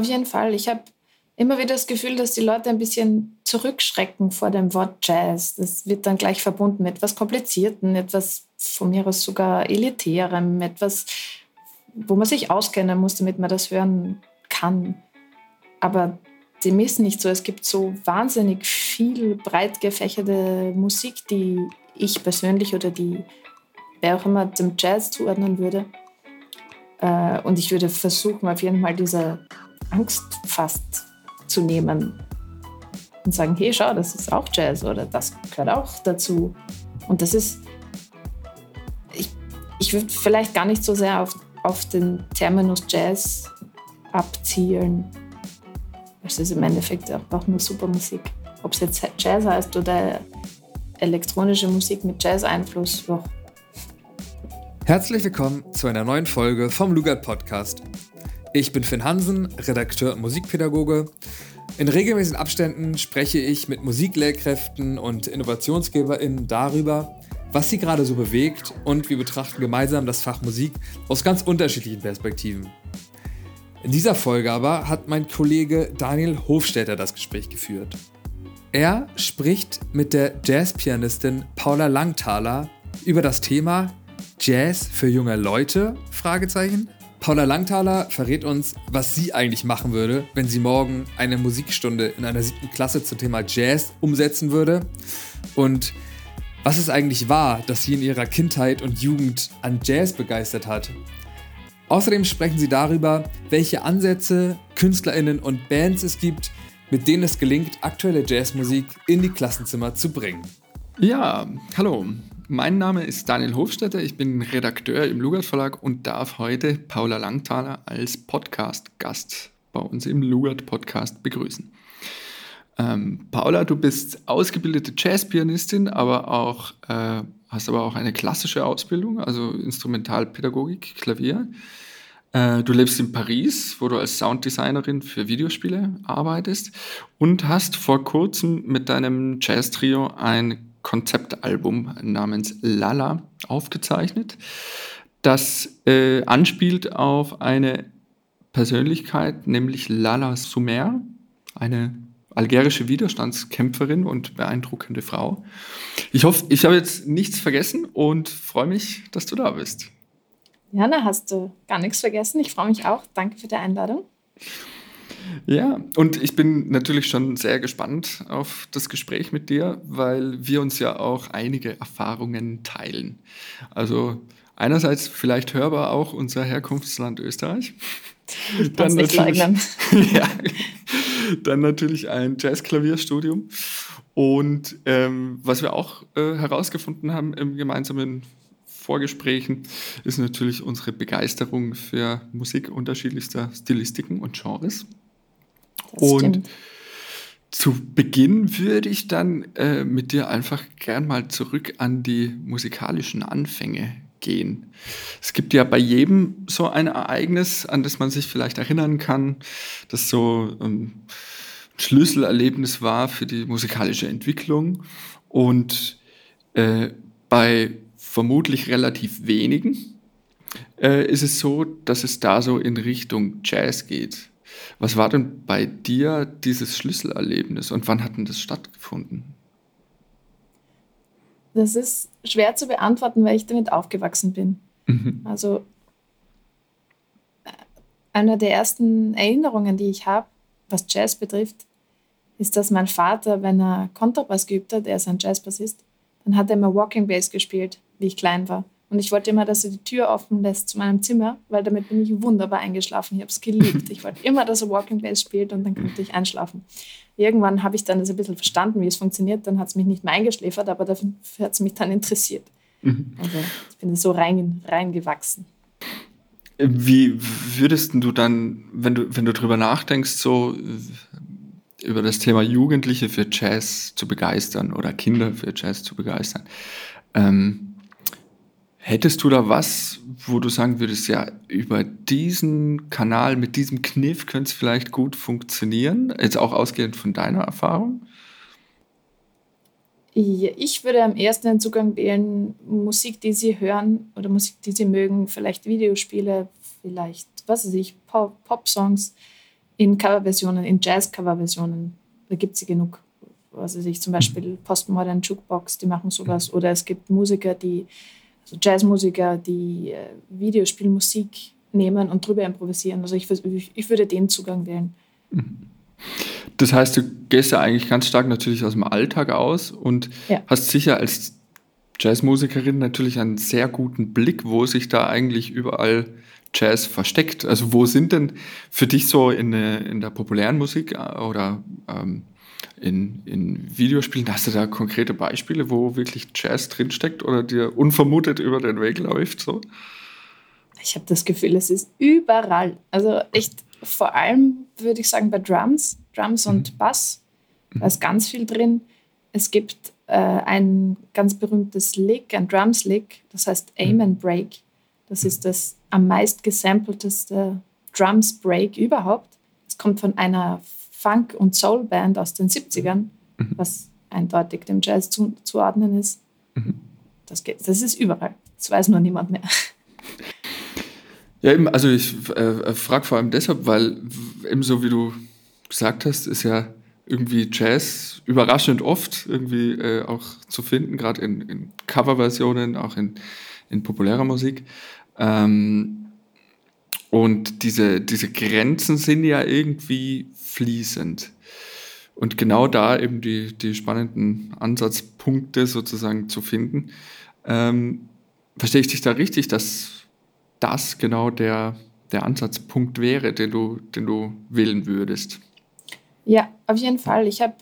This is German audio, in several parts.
auf jeden Fall. Ich habe immer wieder das Gefühl, dass die Leute ein bisschen zurückschrecken vor dem Wort Jazz. Das wird dann gleich verbunden mit etwas Komplizierten, etwas von mir aus sogar Elitärem, etwas, wo man sich auskennen muss, damit man das hören kann. Aber dem ist nicht so. Es gibt so wahnsinnig viel breit gefächerte Musik, die ich persönlich oder die wer auch immer dem Jazz zuordnen würde. Äh, und ich würde versuchen, auf jeden Fall diese Angst fast zu nehmen und sagen, hey, schau, das ist auch Jazz oder das gehört auch dazu. Und das ist, ich, ich würde vielleicht gar nicht so sehr auf, auf den Terminus Jazz abzielen. Es ist im Endeffekt auch nur super Musik. Ob es jetzt Jazz heißt oder elektronische Musik mit Jazz-Einfluss. Herzlich willkommen zu einer neuen Folge vom Lugard Podcast. Ich bin Finn Hansen, Redakteur und Musikpädagoge. In regelmäßigen Abständen spreche ich mit Musiklehrkräften und InnovationsgeberInnen darüber, was sie gerade so bewegt und wir betrachten gemeinsam das Fach Musik aus ganz unterschiedlichen Perspektiven. In dieser Folge aber hat mein Kollege Daniel Hofstädter das Gespräch geführt. Er spricht mit der Jazzpianistin Paula Langthaler über das Thema Jazz für junge Leute? Fragezeichen. Paula Langthaler verrät uns, was sie eigentlich machen würde, wenn sie morgen eine Musikstunde in einer siebten Klasse zum Thema Jazz umsetzen würde. Und was es eigentlich war, dass sie in ihrer Kindheit und Jugend an Jazz begeistert hat. Außerdem sprechen sie darüber, welche Ansätze, KünstlerInnen und Bands es gibt, mit denen es gelingt, aktuelle Jazzmusik in die Klassenzimmer zu bringen. Ja, hallo. Mein Name ist Daniel Hofstetter, ich bin Redakteur im Lugard Verlag und darf heute Paula Langthaler als Podcast-Gast bei uns im Lugard Podcast begrüßen. Ähm, Paula, du bist ausgebildete Jazzpianistin, aber auch äh, hast aber auch eine klassische Ausbildung, also Instrumentalpädagogik, Klavier. Äh, du lebst in Paris, wo du als Sounddesignerin für Videospiele arbeitest und hast vor kurzem mit deinem Jazz-Trio ein Konzeptalbum namens Lala aufgezeichnet, das äh, anspielt auf eine Persönlichkeit, nämlich Lala Sumer, eine algerische Widerstandskämpferin und beeindruckende Frau. Ich hoffe, ich habe jetzt nichts vergessen und freue mich, dass du da bist. Jana, hast du gar nichts vergessen. Ich freue mich auch. Danke für die Einladung. Ja, und ich bin natürlich schon sehr gespannt auf das Gespräch mit dir, weil wir uns ja auch einige Erfahrungen teilen. Also einerseits vielleicht hörbar auch unser Herkunftsland Österreich. Ich dann nicht leugnen. ja, dann natürlich ein Jazzklavierstudium. Und ähm, was wir auch äh, herausgefunden haben im gemeinsamen Vorgesprächen, ist natürlich unsere Begeisterung für Musik unterschiedlichster Stilistiken und Genres. Das und stimmt. zu Beginn würde ich dann äh, mit dir einfach gern mal zurück an die musikalischen Anfänge gehen. Es gibt ja bei jedem so ein Ereignis, an das man sich vielleicht erinnern kann, das so ähm, ein Schlüsselerlebnis war für die musikalische Entwicklung. Und äh, bei vermutlich relativ wenigen äh, ist es so, dass es da so in Richtung Jazz geht. Was war denn bei dir dieses Schlüsselerlebnis und wann hat denn das stattgefunden? Das ist schwer zu beantworten, weil ich damit aufgewachsen bin. Mhm. Also äh, eine der ersten Erinnerungen, die ich habe, was Jazz betrifft, ist, dass mein Vater, wenn er Kontrabass geübt hat, er ist ein Jazzbassist, dann hat er immer Walking Bass gespielt, wie ich klein war. Und ich wollte immer, dass er die Tür offen lässt zu meinem Zimmer, weil damit bin ich wunderbar eingeschlafen. Ich habe es geliebt. Ich wollte immer, dass er Walking Bass spielt und dann konnte ich einschlafen. Irgendwann habe ich dann das ein bisschen verstanden, wie es funktioniert. Dann hat es mich nicht mehr eingeschläfert, aber dafür hat es mich dann interessiert. Mhm. Also ich bin so rein, reingewachsen. Wie würdest du dann, wenn du, wenn du drüber nachdenkst, so über das Thema Jugendliche für Jazz zu begeistern oder Kinder für Jazz zu begeistern, ähm, Hättest du da was, wo du sagen würdest, ja, über diesen Kanal, mit diesem Kniff könnte es vielleicht gut funktionieren? Jetzt auch ausgehend von deiner Erfahrung? Ich würde am ersten den Zugang wählen, Musik, die Sie hören oder Musik, die Sie mögen, vielleicht Videospiele, vielleicht, was weiß ich, Pop-Songs, in Coverversionen, in Jazz-Coverversionen, da gibt es genug. Also sich zum Beispiel Postmodern Jukebox, die machen sowas. Oder es gibt Musiker, die, also Jazzmusiker, die äh, Videospielmusik nehmen und drüber improvisieren. Also ich, ich, würde den Zugang wählen. Das heißt, du gehst ja eigentlich ganz stark natürlich aus dem Alltag aus und ja. hast sicher als Jazzmusikerin natürlich einen sehr guten Blick, wo sich da eigentlich überall Jazz versteckt. Also wo sind denn für dich so in, in der populären Musik äh, oder ähm, in, in Videospielen, hast du da konkrete Beispiele, wo wirklich Jazz drinsteckt oder dir unvermutet über den Weg läuft? So? Ich habe das Gefühl, es ist überall. Also echt vor allem würde ich sagen bei Drums, Drums und mhm. Bass, da ist ganz viel drin. Es gibt äh, ein ganz berühmtes Lick, ein Drums-Lick, das heißt Aim mhm. and Break. Das ist das am meist gesampelteste Drums-Break überhaupt. Es kommt von einer Funk- und Soul-Band aus den 70ern, mhm. was eindeutig dem Jazz zu, zuordnen ist. Mhm. Das, geht, das ist überall. Das weiß nur niemand mehr. Ja, eben, also ich äh, frage vor allem deshalb, weil eben so wie du gesagt hast, ist ja irgendwie Jazz überraschend oft irgendwie äh, auch zu finden, gerade in, in Coverversionen, auch in, in populärer Musik. Ähm, und diese, diese Grenzen sind ja irgendwie fließend. Und genau da eben die, die spannenden Ansatzpunkte sozusagen zu finden. Ähm, verstehe ich dich da richtig, dass das genau der, der Ansatzpunkt wäre, den du, den du wählen würdest? Ja, auf jeden Fall. Ich habe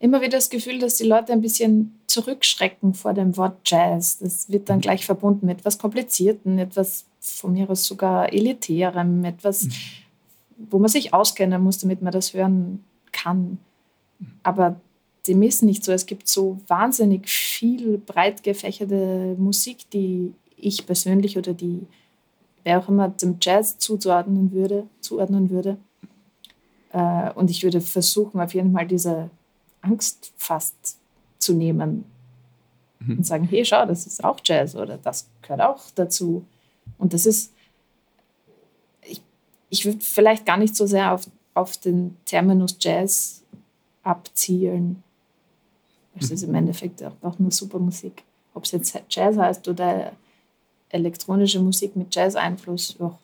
immer wieder das Gefühl, dass die Leute ein bisschen zurückschrecken vor dem Wort Jazz. Das wird dann mhm. gleich verbunden mit etwas Komplizierten, etwas von mir aus sogar Elitärem, etwas, mhm. wo man sich auskennen muss, damit man das hören kann. Aber dem ist nicht so. Es gibt so wahnsinnig viel breit gefächerte Musik, die ich persönlich oder die wer auch immer dem Jazz zuordnen würde, zuordnen würde. Äh, und ich würde versuchen, auf jeden Fall diese Angst fast zu nehmen mhm. und sagen, hey, schau, das ist auch Jazz oder das gehört auch dazu. Und das ist, ich, ich würde vielleicht gar nicht so sehr auf, auf den Terminus Jazz abzielen. Es mhm. ist im Endeffekt auch nur super Musik. Ob es jetzt Jazz heißt oder elektronische Musik mit Jazz-Einfluss, ja.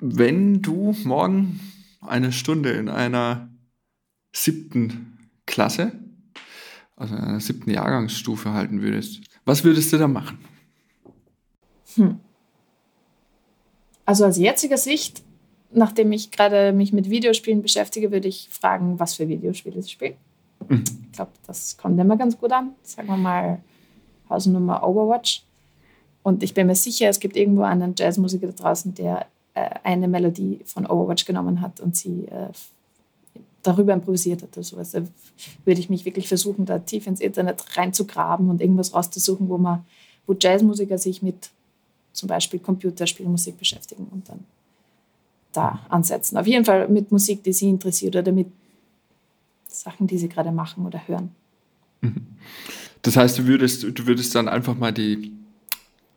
Wenn du morgen eine Stunde in einer siebten Klasse, also in einer siebten Jahrgangsstufe halten würdest, was würdest du da machen? Hm. Also aus jetziger Sicht, nachdem ich gerade mich mit Videospielen beschäftige, würde ich fragen, was für Videospiele sie spielen. Mhm. Ich glaube, das kommt immer ganz gut an. Sagen wir mal Hausnummer Overwatch. Und ich bin mir sicher, es gibt irgendwo einen Jazzmusiker da draußen, der äh, eine Melodie von Overwatch genommen hat und sie äh, darüber improvisiert hat oder sowas. Da würde ich mich wirklich versuchen, da tief ins Internet reinzugraben und irgendwas rauszusuchen, wo man, wo Jazzmusiker sich mit zum Beispiel Computerspielmusik beschäftigen und dann da ansetzen. Auf jeden Fall mit Musik, die sie interessiert oder mit Sachen, die sie gerade machen oder hören. Mhm. Das heißt, du würdest, du würdest dann einfach mal die,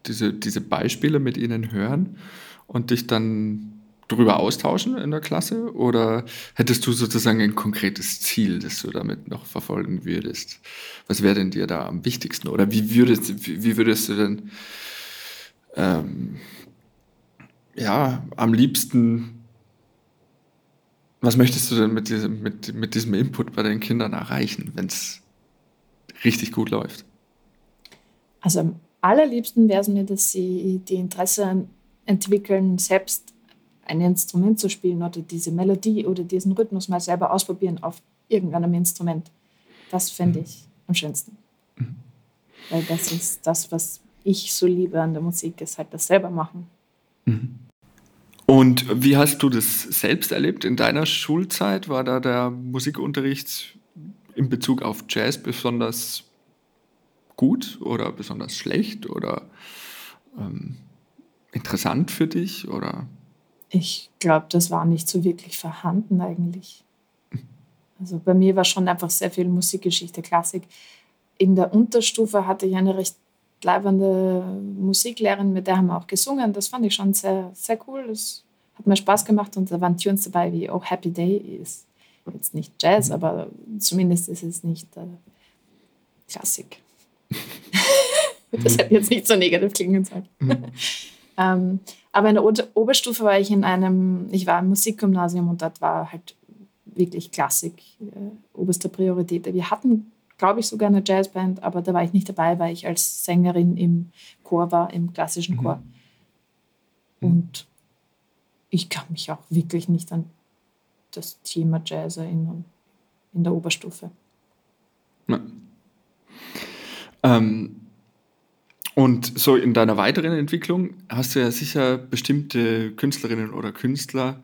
diese, diese Beispiele mit ihnen hören und dich dann darüber austauschen in der Klasse? Oder hättest du sozusagen ein konkretes Ziel, das du damit noch verfolgen würdest? Was wäre denn dir da am wichtigsten? Oder wie würdest, wie würdest du denn ähm, ja, am liebsten, was möchtest du denn mit diesem, mit, mit diesem Input bei den Kindern erreichen, wenn es richtig gut läuft? Also am allerliebsten wäre es mir, dass sie die Interesse entwickeln, selbst ein Instrument zu spielen oder diese Melodie oder diesen Rhythmus mal selber ausprobieren auf irgendeinem Instrument. Das fände mhm. ich am schönsten. Mhm. Weil das ist das, was ich so liebe an der Musik, ist halt das selber machen. Mhm. Und wie hast du das selbst erlebt in deiner Schulzeit? War da der Musikunterricht in Bezug auf Jazz besonders gut oder besonders schlecht oder ähm, interessant für dich? Oder? Ich glaube, das war nicht so wirklich vorhanden eigentlich. Also bei mir war schon einfach sehr viel Musikgeschichte, Klassik. In der Unterstufe hatte ich eine recht bleibende Musiklehrerin, mit der haben wir auch gesungen. Das fand ich schon sehr, sehr cool. Das hat mir Spaß gemacht und da waren Tunes dabei wie Oh Happy Day ist jetzt nicht Jazz, mhm. aber zumindest ist es nicht äh, Klassik. das hätte jetzt nicht so negativ klingen sollen. Mhm. ähm, aber in der Oberstufe war ich in einem, ich war im Musikgymnasium und dort war halt wirklich Klassik äh, oberste Priorität. Wir hatten, glaube ich, sogar eine Jazzband, aber da war ich nicht dabei, weil ich als Sängerin im Chor war, im klassischen Chor. Mhm. Und ich kann mich auch wirklich nicht an das Thema Jazz erinnern in der Oberstufe. Ja. Ähm, und so in deiner weiteren Entwicklung hast du ja sicher bestimmte Künstlerinnen oder Künstler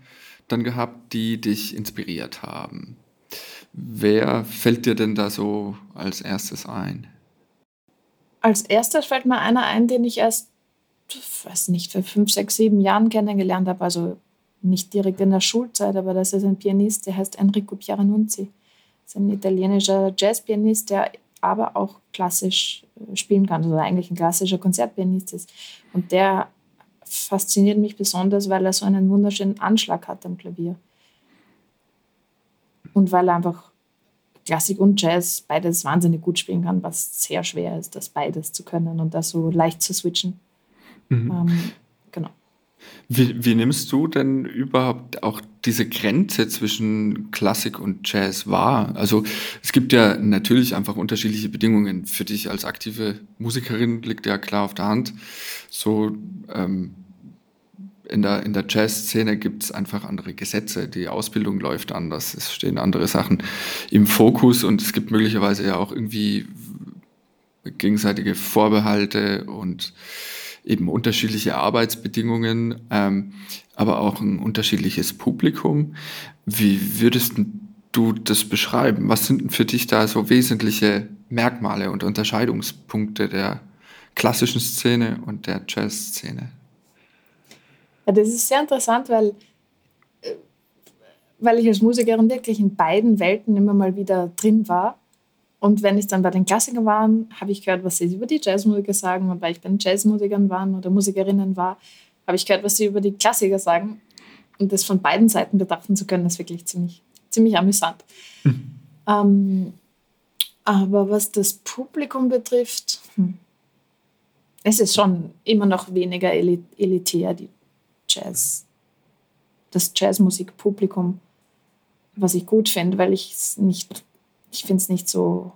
dann gehabt, die dich inspiriert haben. Wer fällt dir denn da so als erstes ein? Als erstes fällt mir einer ein, den ich erst, weiß nicht, für fünf, sechs, sieben Jahren kennengelernt habe. Also nicht direkt in der Schulzeit, aber das ist ein Pianist, der heißt Enrico Pieranunzi. Das ist ein italienischer Jazzpianist, der aber auch klassisch äh, spielen kann, also eigentlich ein klassischer Konzertpianist ist. Und der fasziniert mich besonders, weil er so einen wunderschönen Anschlag hat am Klavier. Und weil er einfach Klassik und Jazz beides wahnsinnig gut spielen kann, was sehr schwer ist, das beides zu können und da so leicht zu switchen. Mhm. Ähm, genau. Wie, wie, nimmst du denn überhaupt auch diese Grenze zwischen Klassik und Jazz wahr? Also es gibt ja natürlich einfach unterschiedliche Bedingungen. Für dich als aktive Musikerin liegt ja klar auf der Hand. So ähm, in der, in der Jazz-Szene gibt es einfach andere Gesetze. Die Ausbildung läuft anders. Es stehen andere Sachen im Fokus und es gibt möglicherweise ja auch irgendwie gegenseitige Vorbehalte und eben unterschiedliche Arbeitsbedingungen, ähm, aber auch ein unterschiedliches Publikum. Wie würdest du das beschreiben? Was sind für dich da so wesentliche Merkmale und Unterscheidungspunkte der klassischen Szene und der Jazz-Szene? Ja, das ist sehr interessant, weil, äh, weil ich als Musikerin wirklich in beiden Welten immer mal wieder drin war. Und wenn ich dann bei den Klassikern war, habe ich gehört, was sie über die Jazzmusiker sagen. Und weil ich bei den Jazzmusikern war oder Musikerinnen war, habe ich gehört, was sie über die Klassiker sagen. Und das von beiden Seiten betrachten zu können, ist wirklich ziemlich, ziemlich amüsant. Mhm. Ähm, aber was das Publikum betrifft, hm, es ist schon immer noch weniger elitär, die Jazz, das Jazzmusikpublikum, was ich gut finde, weil ich es nicht ich finde es nicht so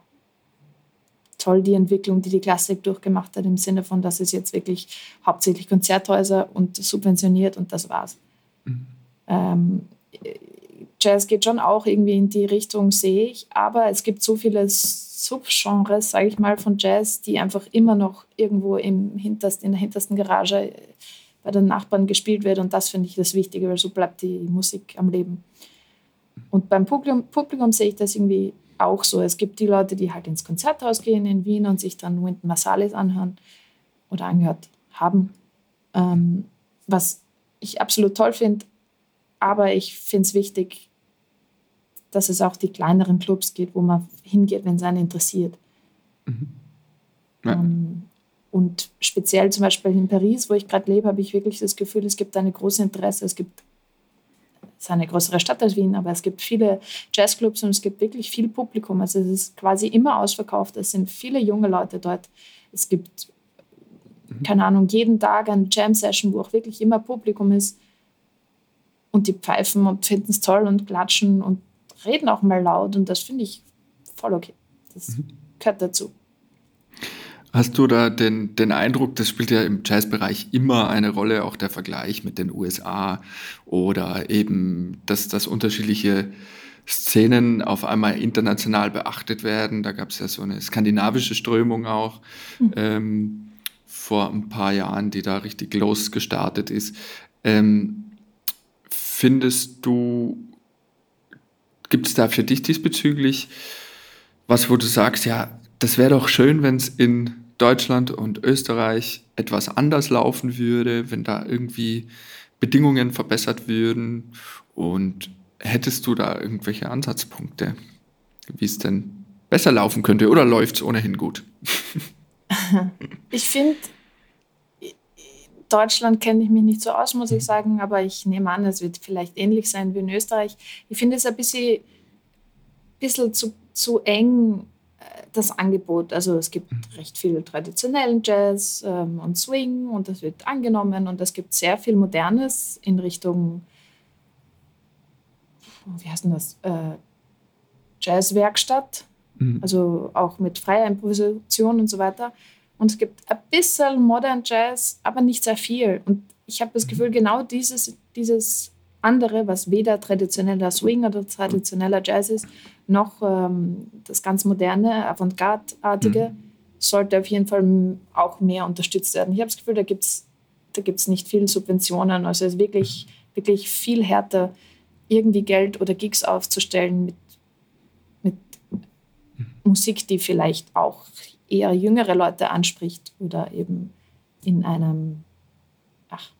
toll, die Entwicklung, die die Klassik durchgemacht hat, im Sinne von, dass es jetzt wirklich hauptsächlich Konzerthäuser und subventioniert und das war's. Mhm. Ähm, Jazz geht schon auch irgendwie in die Richtung, sehe ich, aber es gibt so viele Subgenres, sage ich mal, von Jazz, die einfach immer noch irgendwo im hinterst, in der hintersten Garage bei den Nachbarn gespielt wird und das finde ich das Wichtige, weil so bleibt die Musik am Leben. Und beim Publikum, Publikum sehe ich das irgendwie auch so. Es gibt die Leute, die halt ins Konzerthaus gehen in Wien und sich dann Wynton Marsalis anhören oder angehört haben, ähm, was ich absolut toll finde. Aber ich finde es wichtig, dass es auch die kleineren Clubs geht, wo man hingeht, wenn es einen interessiert. Mhm. Ja. Ähm, und speziell zum Beispiel in Paris, wo ich gerade lebe, habe ich wirklich das Gefühl, es gibt eine große Interesse. Es gibt es ist eine größere Stadt als Wien, aber es gibt viele Jazzclubs und es gibt wirklich viel Publikum. Also es ist quasi immer ausverkauft. Es sind viele junge Leute dort. Es gibt, mhm. keine Ahnung, jeden Tag eine Jam-Session, wo auch wirklich immer Publikum ist. Und die pfeifen und finden es toll und klatschen und reden auch mal laut. Und das finde ich voll okay. Das mhm. gehört dazu. Hast du da den, den Eindruck, das spielt ja im Jazzbereich immer eine Rolle, auch der Vergleich mit den USA oder eben, dass, dass unterschiedliche Szenen auf einmal international beachtet werden. Da gab es ja so eine skandinavische Strömung auch mhm. ähm, vor ein paar Jahren, die da richtig losgestartet ist. Ähm, findest du, gibt es da für dich diesbezüglich was, wo du sagst, ja, das wäre doch schön, wenn es in Deutschland und Österreich etwas anders laufen würde, wenn da irgendwie Bedingungen verbessert würden. Und hättest du da irgendwelche Ansatzpunkte, wie es denn besser laufen könnte oder läuft es ohnehin gut? ich finde, Deutschland kenne ich mich nicht so aus, muss ich sagen, aber ich nehme an, es wird vielleicht ähnlich sein wie in Österreich. Ich finde es ein bisschen, bisschen zu, zu eng, das Angebot. Also es gibt recht viel traditionellen Jazz ähm, und Swing und das wird angenommen und es gibt sehr viel Modernes in Richtung, wie heißt denn das, äh, Jazzwerkstatt, mhm. also auch mit freier Improvisation und so weiter. Und es gibt ein bisschen Modern Jazz, aber nicht sehr viel. Und ich habe das Gefühl, genau dieses, dieses andere, was weder traditioneller Swing oder traditioneller Jazz ist, noch ähm, das ganz moderne, Avantgarde-artige, mhm. sollte auf jeden Fall auch mehr unterstützt werden. Ich habe das Gefühl, da gibt es da gibt's nicht viel Subventionen. Also es ist wirklich, wirklich viel härter, irgendwie Geld oder Gigs aufzustellen mit, mit Musik, die vielleicht auch eher jüngere Leute anspricht oder eben in einem, ach,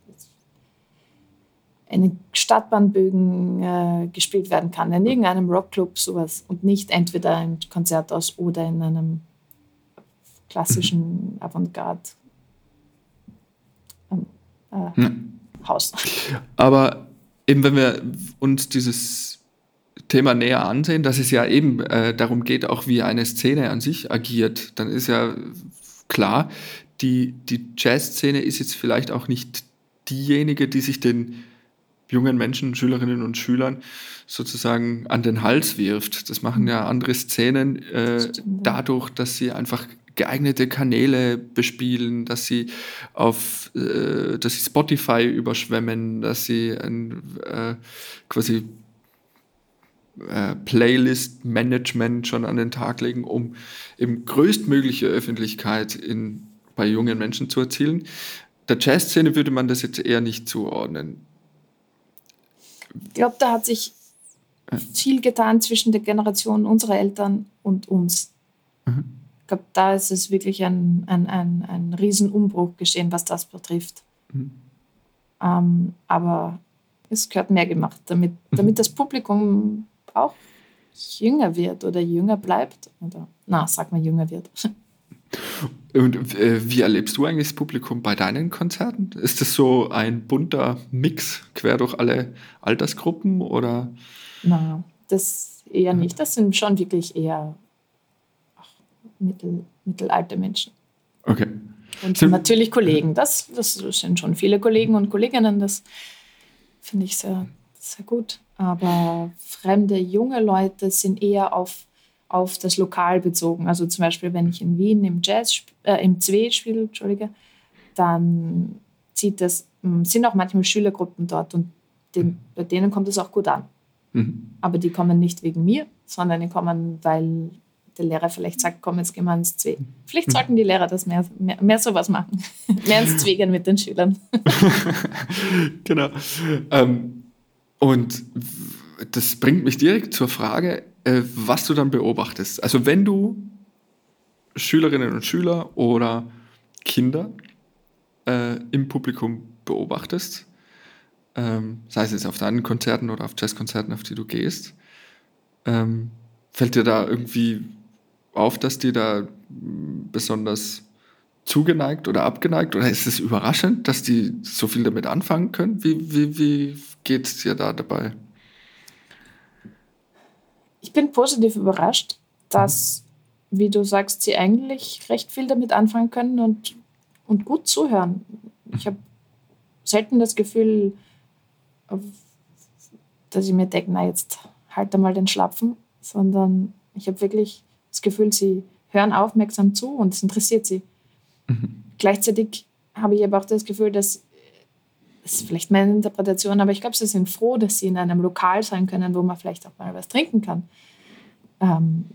in Stadtbahnbögen äh, gespielt werden kann, in irgendeinem Rockclub sowas und nicht entweder im Konzerthaus oder in einem klassischen Avantgarde ähm, äh, ja. Haus. Aber eben wenn wir uns dieses Thema näher ansehen, dass es ja eben äh, darum geht, auch wie eine Szene an sich agiert, dann ist ja klar, die, die Jazzszene ist jetzt vielleicht auch nicht diejenige, die sich den jungen Menschen, Schülerinnen und Schülern sozusagen an den Hals wirft. Das machen ja andere Szenen äh, dadurch, dass sie einfach geeignete Kanäle bespielen, dass sie auf, äh, dass sie Spotify überschwemmen, dass sie ein, äh, quasi äh, Playlist-Management schon an den Tag legen, um eben größtmögliche Öffentlichkeit in, bei jungen Menschen zu erzielen. Der Jazzszene würde man das jetzt eher nicht zuordnen. Ich glaube, da hat sich viel getan zwischen der Generation unserer Eltern und uns. Mhm. Ich glaube, da ist es wirklich ein, ein, ein, ein Riesenumbruch geschehen, was das betrifft. Mhm. Ähm, aber es gehört mehr gemacht, damit, damit das Publikum auch jünger wird oder jünger bleibt. Oder, na, sag mal, jünger wird. Und äh, wie erlebst du eigentlich das Publikum bei deinen Konzerten? Ist das so ein bunter Mix quer durch alle Altersgruppen oder? Na, das eher nicht. Das sind schon wirklich eher ach, mittel, mittelalte Menschen. Okay. Und sind natürlich Kollegen. Das, das sind schon viele Kollegen und Kolleginnen. Das finde ich sehr, sehr gut aber fremde junge Leute sind eher auf, auf das Lokal bezogen. Also zum Beispiel, wenn ich in Wien im Jazz, äh, im Zwe spiele, Entschuldige, dann zieht das, hm, sind auch manchmal Schülergruppen dort und den, bei denen kommt es auch gut an. Mhm. Aber die kommen nicht wegen mir, sondern die kommen, weil der Lehrer vielleicht sagt, komm, jetzt gehen wir ins Zwe. Vielleicht mhm. sollten die Lehrer das mehr, mehr, mehr sowas machen. mehr ins Zwe gehen mit den Schülern. genau. Ähm, und das bringt mich direkt zur Frage, äh, was du dann beobachtest. Also wenn du Schülerinnen und Schüler oder Kinder äh, im Publikum beobachtest, ähm, sei es jetzt auf deinen Konzerten oder auf Jazzkonzerten, auf die du gehst, ähm, fällt dir da irgendwie auf, dass die da besonders zugeneigt oder abgeneigt? Oder ist es überraschend, dass die so viel damit anfangen können? Wie, wie, wie geht es dir da dabei? Ich bin positiv überrascht, dass, wie du sagst, sie eigentlich recht viel damit anfangen können und, und gut zuhören. Ich habe selten das Gefühl, dass ich mir denke, na jetzt halt mal den Schlapfen, sondern ich habe wirklich das Gefühl, sie hören aufmerksam zu und es interessiert sie. Mhm. Gleichzeitig habe ich aber auch das Gefühl, dass das ist vielleicht meine Interpretation, aber ich glaube, sie sind froh, dass sie in einem Lokal sein können, wo man vielleicht auch mal was trinken kann. Ähm,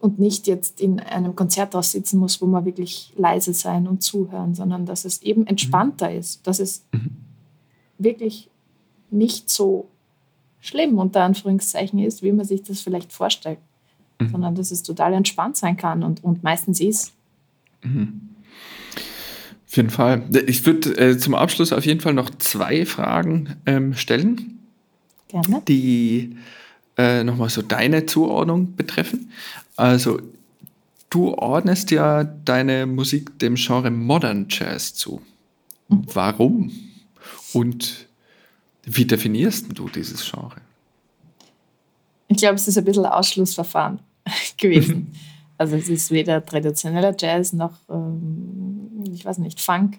und nicht jetzt in einem Konzerthaus sitzen muss, wo man wirklich leise sein und zuhören, sondern dass es eben entspannter mhm. ist, dass es mhm. wirklich nicht so schlimm unter Anführungszeichen ist, wie man sich das vielleicht vorstellt, mhm. sondern dass es total entspannt sein kann und, und meistens ist. Mhm. Auf jeden Fall. Ich würde äh, zum Abschluss auf jeden Fall noch zwei Fragen ähm, stellen. Gerne. Die äh, nochmal so deine Zuordnung betreffen. Also, du ordnest ja deine Musik dem Genre Modern Jazz zu. Warum? Und wie definierst du dieses Genre? Ich glaube, es ist ein bisschen ein Ausschlussverfahren gewesen. also es ist weder traditioneller Jazz noch, ähm, ich weiß nicht, Funk.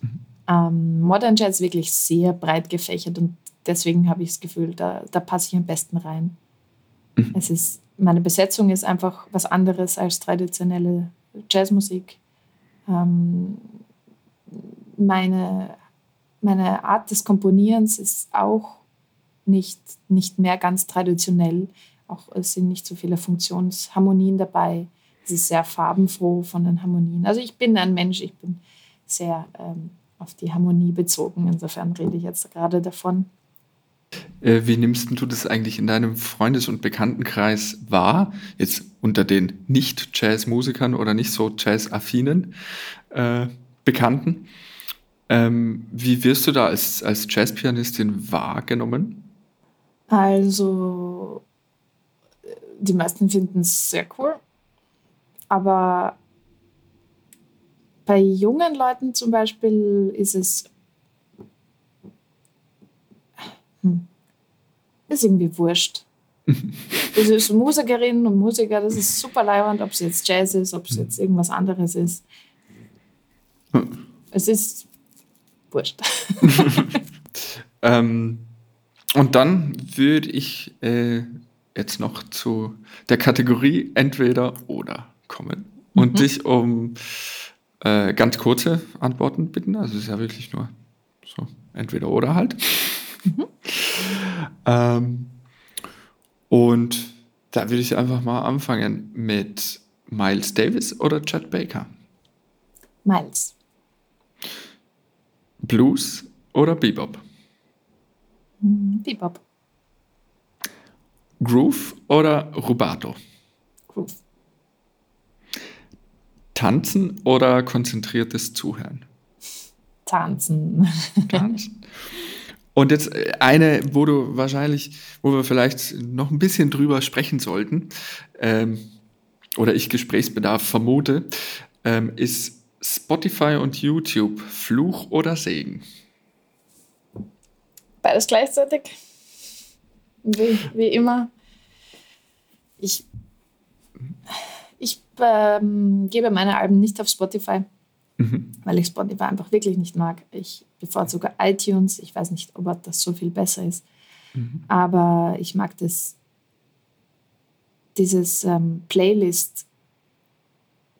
Mhm. Ähm, Modern Jazz ist wirklich sehr breit gefächert und deswegen habe ich das Gefühl, da, da passe ich am besten rein. Mhm. Es ist, meine Besetzung ist einfach was anderes als traditionelle Jazzmusik. Ähm, meine, meine Art des Komponierens ist auch nicht, nicht mehr ganz traditionell. Auch es sind nicht so viele Funktionsharmonien dabei. Es ist sehr farbenfroh von den Harmonien. Also ich bin ein Mensch, ich bin sehr ähm, auf die Harmonie bezogen. Insofern rede ich jetzt gerade davon. Äh, wie nimmst du das eigentlich in deinem Freundes- und Bekanntenkreis wahr? Jetzt unter den Nicht-Jazz-Musikern oder nicht so Jazz-affinen äh, Bekannten. Ähm, wie wirst du da als, als Jazzpianistin wahrgenommen? Also, die meisten finden es sehr cool. Aber bei jungen Leuten zum Beispiel ist es hm, ist irgendwie wurscht. das ist Musikerinnen und Musiker, das ist super leibend, ob es jetzt Jazz ist, ob es jetzt irgendwas anderes ist. Es ist wurscht. ähm, und dann würde ich äh, jetzt noch zu der Kategorie entweder oder kommen und mhm. dich um äh, ganz kurze Antworten bitten. Also es ist ja wirklich nur so entweder oder halt. Mhm. ähm, und da würde ich einfach mal anfangen mit Miles Davis oder Chad Baker. Miles. Blues oder Bebop? Mhm, Bebop. Groove oder Rubato? Groove. Tanzen oder konzentriertes Zuhören? Tanzen. Tanzen. Und jetzt äh, eine, wo du wahrscheinlich, wo wir vielleicht noch ein bisschen drüber sprechen sollten, ähm, oder ich Gesprächsbedarf vermute, ähm, ist Spotify und YouTube Fluch oder Segen? Beides gleichzeitig. Wie, wie immer. Ich, ich ähm, gebe meine Alben nicht auf Spotify mhm. weil ich Spotify einfach wirklich nicht mag. Ich bevorzuge iTunes. Ich weiß nicht, ob das so viel besser ist. Mhm. Aber ich mag das, dieses ähm, Playlist.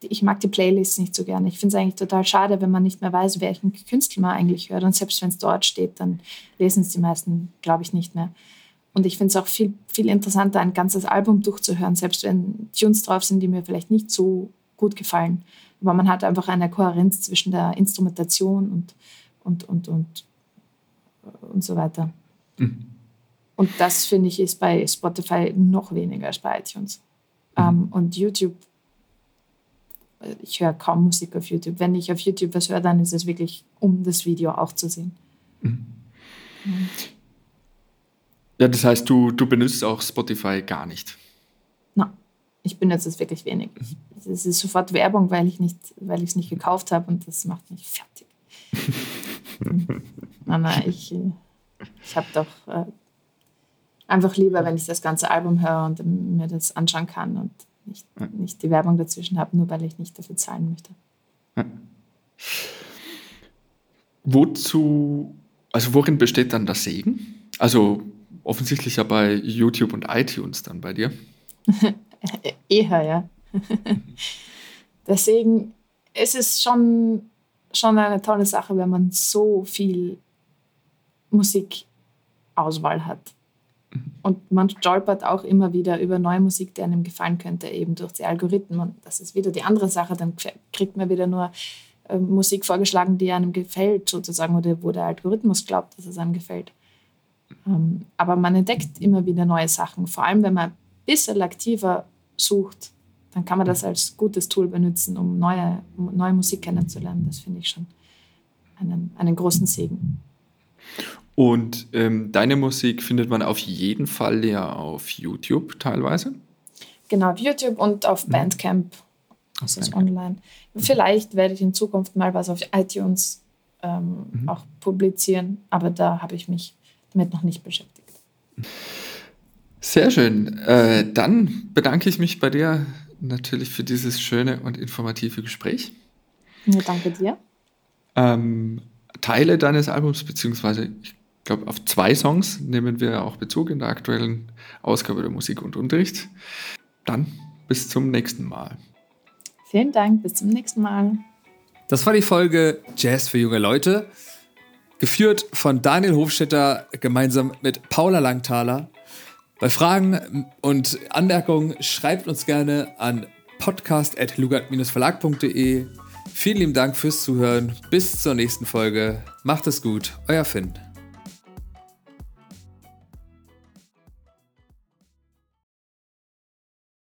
Ich mag die Playlists nicht so gerne. Ich finde es eigentlich total schade, wenn man nicht mehr weiß, welchen Künstler man eigentlich hört. Und selbst wenn es dort steht, dann lesen es die meisten, glaube ich, nicht mehr. Und ich finde es auch viel, viel interessanter, ein ganzes Album durchzuhören, selbst wenn Tunes drauf sind, die mir vielleicht nicht so gut gefallen. Aber man hat einfach eine Kohärenz zwischen der Instrumentation und, und, und, und, und so weiter. Mhm. Und das finde ich ist bei Spotify noch weniger als bei iTunes. Mhm. Ähm, und YouTube, ich höre kaum Musik auf YouTube. Wenn ich auf YouTube was höre, dann ist es wirklich, um das Video auch zu sehen. Mhm. Ja, das heißt, du, du benutzt auch Spotify gar nicht. Nein, ich benutze es wirklich wenig. Mhm es ist sofort Werbung, weil ich nicht, weil ich es nicht gekauft habe und das macht mich fertig. nein, nein, ich, ich habe doch äh, einfach lieber, wenn ich das ganze Album höre und mir das anschauen kann und nicht, nicht die Werbung dazwischen habe, nur weil ich nicht dafür zahlen möchte. Ja. Wozu, also worin besteht dann das Segen? Also offensichtlich ja bei YouTube und iTunes dann bei dir. Eher, ja. Deswegen ist es schon, schon eine tolle Sache, wenn man so viel Musikauswahl hat. Mhm. Und man stolpert auch immer wieder über neue Musik, die einem gefallen könnte, eben durch die Algorithmen. Und das ist wieder die andere Sache. Dann kriegt man wieder nur äh, Musik vorgeschlagen, die einem gefällt, sozusagen, oder wo der Algorithmus glaubt, dass es einem gefällt. Ähm, aber man entdeckt immer wieder neue Sachen, vor allem wenn man ein bisschen aktiver sucht dann kann man das als gutes Tool benutzen, um neue, neue Musik kennenzulernen. Das finde ich schon einen, einen großen Segen. Und ähm, deine Musik findet man auf jeden Fall ja auf YouTube teilweise? Genau, auf YouTube und auf mhm. Bandcamp. Das ist online. Vielleicht werde ich in Zukunft mal was auf iTunes ähm, mhm. auch publizieren. Aber da habe ich mich damit noch nicht beschäftigt. Sehr schön. Äh, dann bedanke ich mich bei dir natürlich für dieses schöne und informative Gespräch. Ja, danke dir. Ähm, Teile deines Albums, beziehungsweise ich glaube auf zwei Songs nehmen wir auch Bezug in der aktuellen Ausgabe der Musik und Unterricht. Dann bis zum nächsten Mal. Vielen Dank, bis zum nächsten Mal. Das war die Folge Jazz für junge Leute, geführt von Daniel Hofstetter gemeinsam mit Paula Langthaler. Bei Fragen und Anmerkungen schreibt uns gerne an podcast.lugat-verlag.de. Vielen lieben Dank fürs Zuhören. Bis zur nächsten Folge. Macht es gut. Euer Finn.